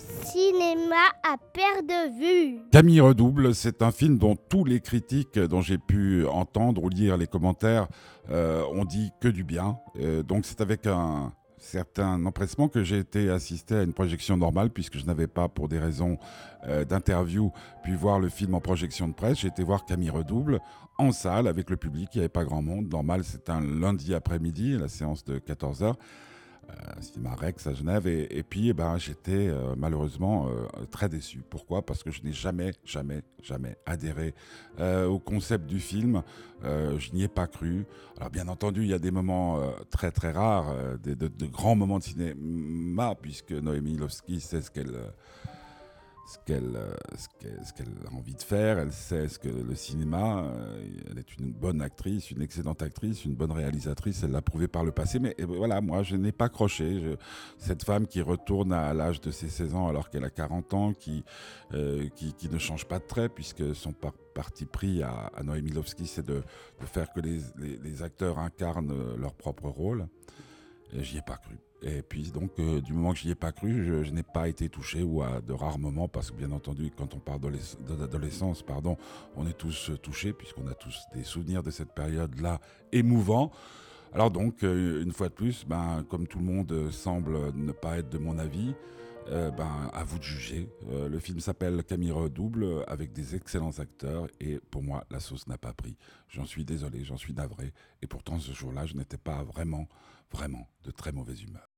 cinéma à perte de vue. Camille Redouble, c'est un film dont tous les critiques dont j'ai pu entendre ou lire les commentaires euh, ont dit que du bien. Euh, donc c'est avec un certain empressement que j'ai été assisté à une projection normale puisque je n'avais pas, pour des raisons euh, d'interview, pu voir le film en projection de presse. J'ai été voir Camille Redouble en salle avec le public. Il n'y avait pas grand monde. Normal, c'est un lundi après-midi, la séance de 14h. Euh, cinéma Rex à Genève. Et, puis, eh ben, j'étais euh, malheureusement euh, très déçu. Pourquoi? Parce que je n'ai jamais, jamais, jamais adhéré au concept du film. je n'y ai pas cru. Alors, bien entendu, il y a des moments très, très rares, de, grands moments de cinéma, puisque Noémie Lovski sait ce qu'elle euh, ce qu'elle a envie de faire, elle sait ce que le cinéma, euh, elle est une bonne actrice, une excellente actrice, une bonne réalisatrice, elle l'a prouvé par le passé, mais voilà, moi je n'ai pas croché. cette femme qui retourne à l'âge de ses 16 ans alors qu'elle a 40 ans, qui, euh, qui, ne change pas de trait, puisque son parti pris à, à Lovski, c'est de, faire que les, les acteurs incarnent leur propre rôle. J'y ai pas cru. Et puis donc, euh, du moment que j'y ai pas cru, je, n'ai pas été touché ou à de rares moments, parce que bien entendu, quand on parle d'adolescence, pardon, on est tous euh, touchés, puisqu'on a tous des souvenirs de cette période-là émouvants. Alors donc, euh, une fois de plus, ben, comme tout le monde semble ne pas être de mon avis, ben, à vous de juger. le film s'appelle Camille Redouble, avec des excellents acteurs, et pour moi, la sauce n'a pas pris. J'en suis désolé, j'en suis navré, et pourtant ce jour-là, je n'étais pas vraiment, vraiment de très mauvaise humeur.